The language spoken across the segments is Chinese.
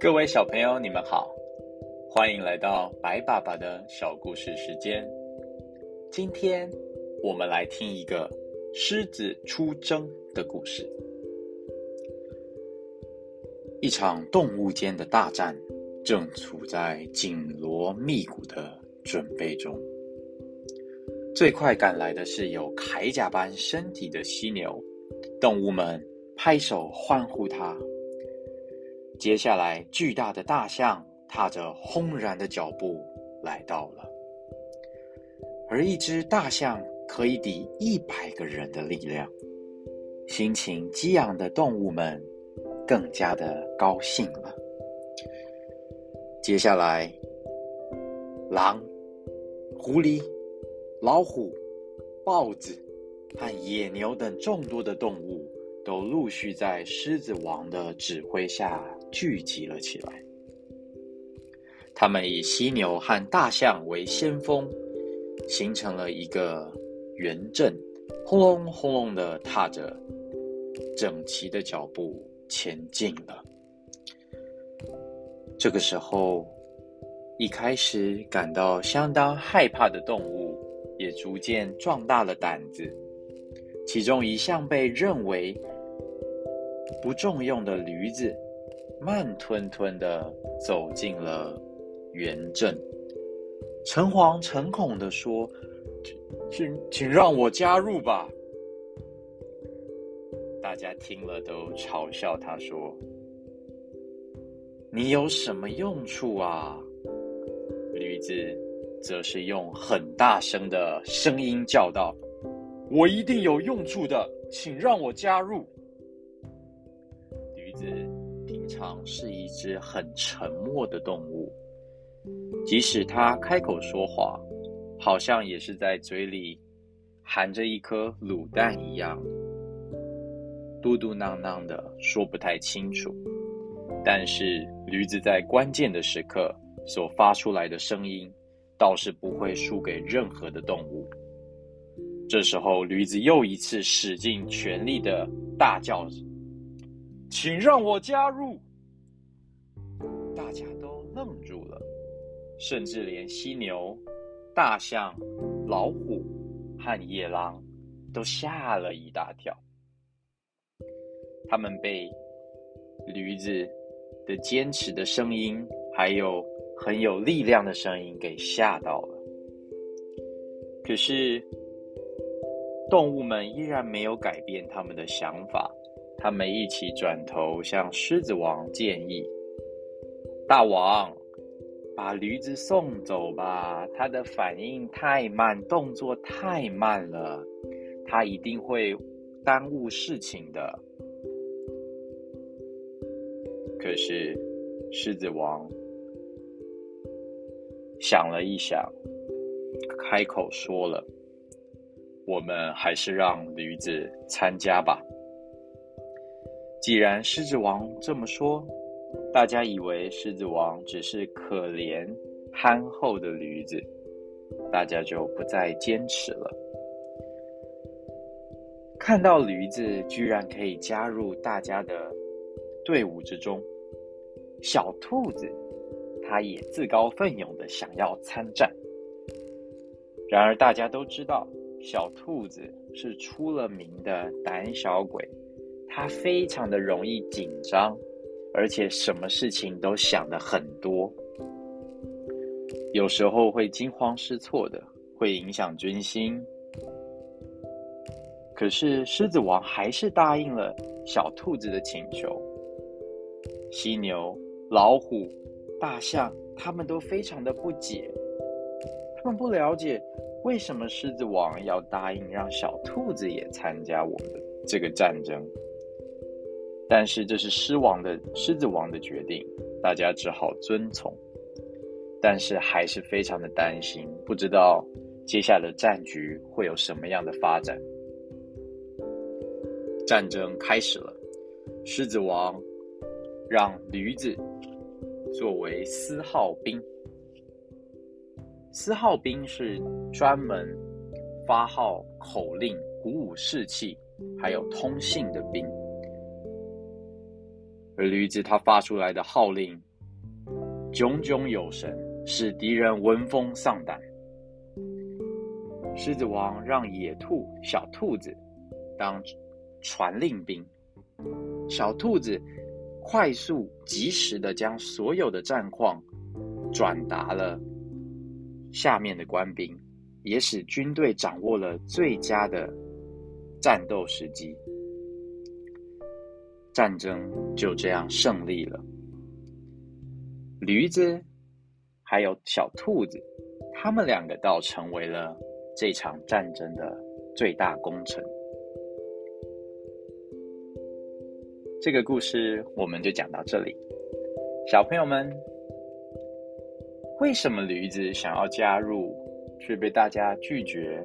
各位小朋友，你们好，欢迎来到白爸爸的小故事时间。今天我们来听一个狮子出征的故事。一场动物间的大战正处在紧锣密鼓的准备中。最快赶来的是有铠甲般身体的犀牛，动物们拍手欢呼它。接下来，巨大的大象踏着轰然的脚步来到了，而一只大象可以抵一百个人的力量。心情激昂的动物们更加的高兴了。接下来，狼、狐狸、老虎、豹子和野牛等众多的动物都陆续在狮子王的指挥下。聚集了起来。他们以犀牛和大象为先锋，形成了一个圆阵，轰隆轰隆的踏着整齐的脚步前进了。这个时候，一开始感到相当害怕的动物也逐渐壮大了胆子。其中一向被认为不重用的驴子。慢吞吞的走进了园镇，诚惶诚恐的说：“请请让我加入吧。”大家听了都嘲笑他说：“你有什么用处啊？”驴子则是用很大声的声音叫道：“我一定有用处的，请让我加入。”驴子。平常是一只很沉默的动物，即使它开口说话，好像也是在嘴里含着一颗卤蛋一样，嘟嘟囔囔的说不太清楚。但是驴子在关键的时刻所发出来的声音，倒是不会输给任何的动物。这时候，驴子又一次使尽全力的大叫。请让我加入！大家都愣住了，甚至连犀牛、大象、老虎和野狼都吓了一大跳。他们被驴子的坚持的声音，还有很有力量的声音给吓到了。可是，动物们依然没有改变他们的想法。他们一起转头向狮子王建议：“大王，把驴子送走吧，它的反应太慢，动作太慢了，它一定会耽误事情的。”可是，狮子王想了一想，开口说了：“我们还是让驴子参加吧。”既然狮子王这么说，大家以为狮子王只是可怜憨厚的驴子，大家就不再坚持了。看到驴子居然可以加入大家的队伍之中，小兔子他也自告奋勇的想要参战。然而大家都知道，小兔子是出了名的胆小鬼。他非常的容易紧张，而且什么事情都想的很多，有时候会惊慌失措的，会影响军心。可是狮子王还是答应了小兔子的请求。犀牛、老虎、大象，他们都非常的不解，他们不了解为什么狮子王要答应让小兔子也参加我们的这个战争。但是这是狮王的狮子王的决定，大家只好遵从。但是还是非常的担心，不知道接下来的战局会有什么样的发展。战争开始了，狮子王让驴子作为司号兵。司号兵是专门发号口令、鼓舞士气，还有通信的兵。而驴子他发出来的号令，炯炯有神，使敌人闻风丧胆。狮子王让野兔、小兔子当传令兵，小兔子快速、及时的将所有的战况转达了下面的官兵，也使军队掌握了最佳的战斗时机。战争就这样胜利了。驴子还有小兔子，他们两个倒成为了这场战争的最大功臣。这个故事我们就讲到这里，小朋友们，为什么驴子想要加入，却被大家拒绝？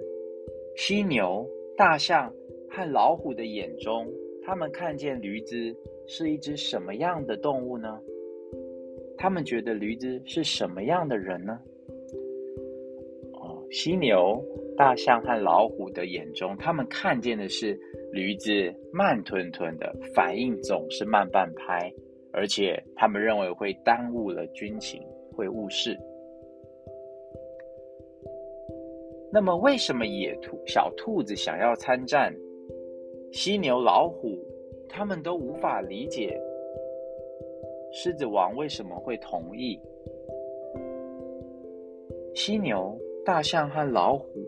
犀牛、大象和老虎的眼中。他们看见驴子是一只什么样的动物呢？他们觉得驴子是什么样的人呢？哦，犀牛、大象和老虎的眼中，他们看见的是驴子慢吞吞的，反应总是慢半拍，而且他们认为会耽误了军情，会误事。那么，为什么野兔、小兔子想要参战？犀牛、老虎，他们都无法理解狮子王为什么会同意。犀牛、大象和老虎，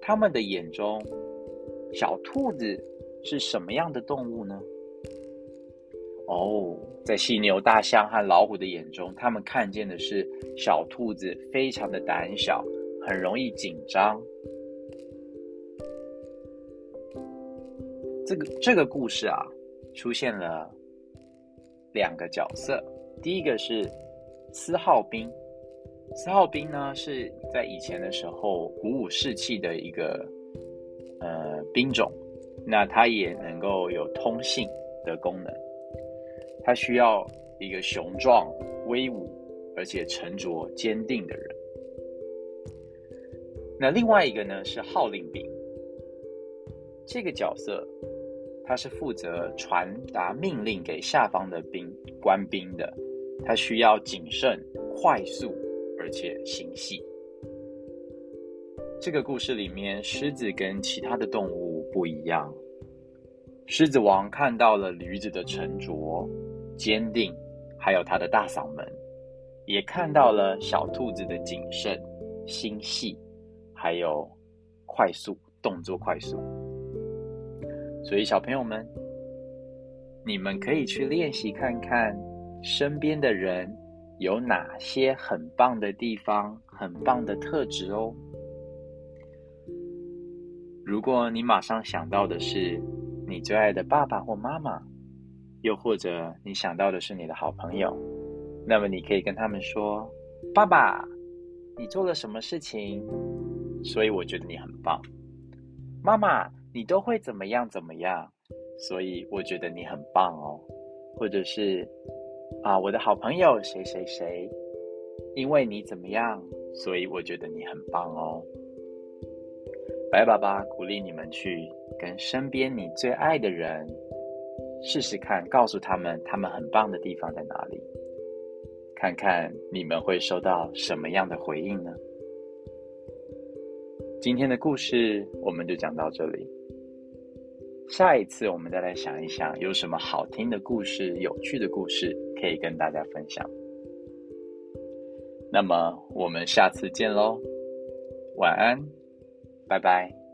他们的眼中，小兔子是什么样的动物呢？哦，在犀牛、大象和老虎的眼中，他们看见的是小兔子非常的胆小，很容易紧张。这个这个故事啊，出现了两个角色。第一个是司号兵，司号兵呢是在以前的时候鼓舞士气的一个呃兵种，那它也能够有通信的功能。它需要一个雄壮、威武而且沉着坚定的人。那另外一个呢是号令兵，这个角色。他是负责传达命令给下方的兵官兵的，他需要谨慎、快速，而且心细。这个故事里面，狮子跟其他的动物不一样。狮子王看到了驴子的沉着、坚定，还有它的大嗓门，也看到了小兔子的谨慎、心细，还有快速动作快速。所以，小朋友们，你们可以去练习看看身边的人有哪些很棒的地方、很棒的特质哦。如果你马上想到的是你最爱的爸爸或妈妈，又或者你想到的是你的好朋友，那么你可以跟他们说：“爸爸，你做了什么事情？所以我觉得你很棒。”妈妈。你都会怎么样怎么样，所以我觉得你很棒哦。或者是啊，我的好朋友谁谁谁，因为你怎么样，所以我觉得你很棒哦。白爸爸鼓励你们去跟身边你最爱的人试试看，告诉他们他们很棒的地方在哪里，看看你们会收到什么样的回应呢？今天的故事我们就讲到这里。下一次我们再来想一想，有什么好听的故事、有趣的故事可以跟大家分享。那么我们下次见喽，晚安，拜拜。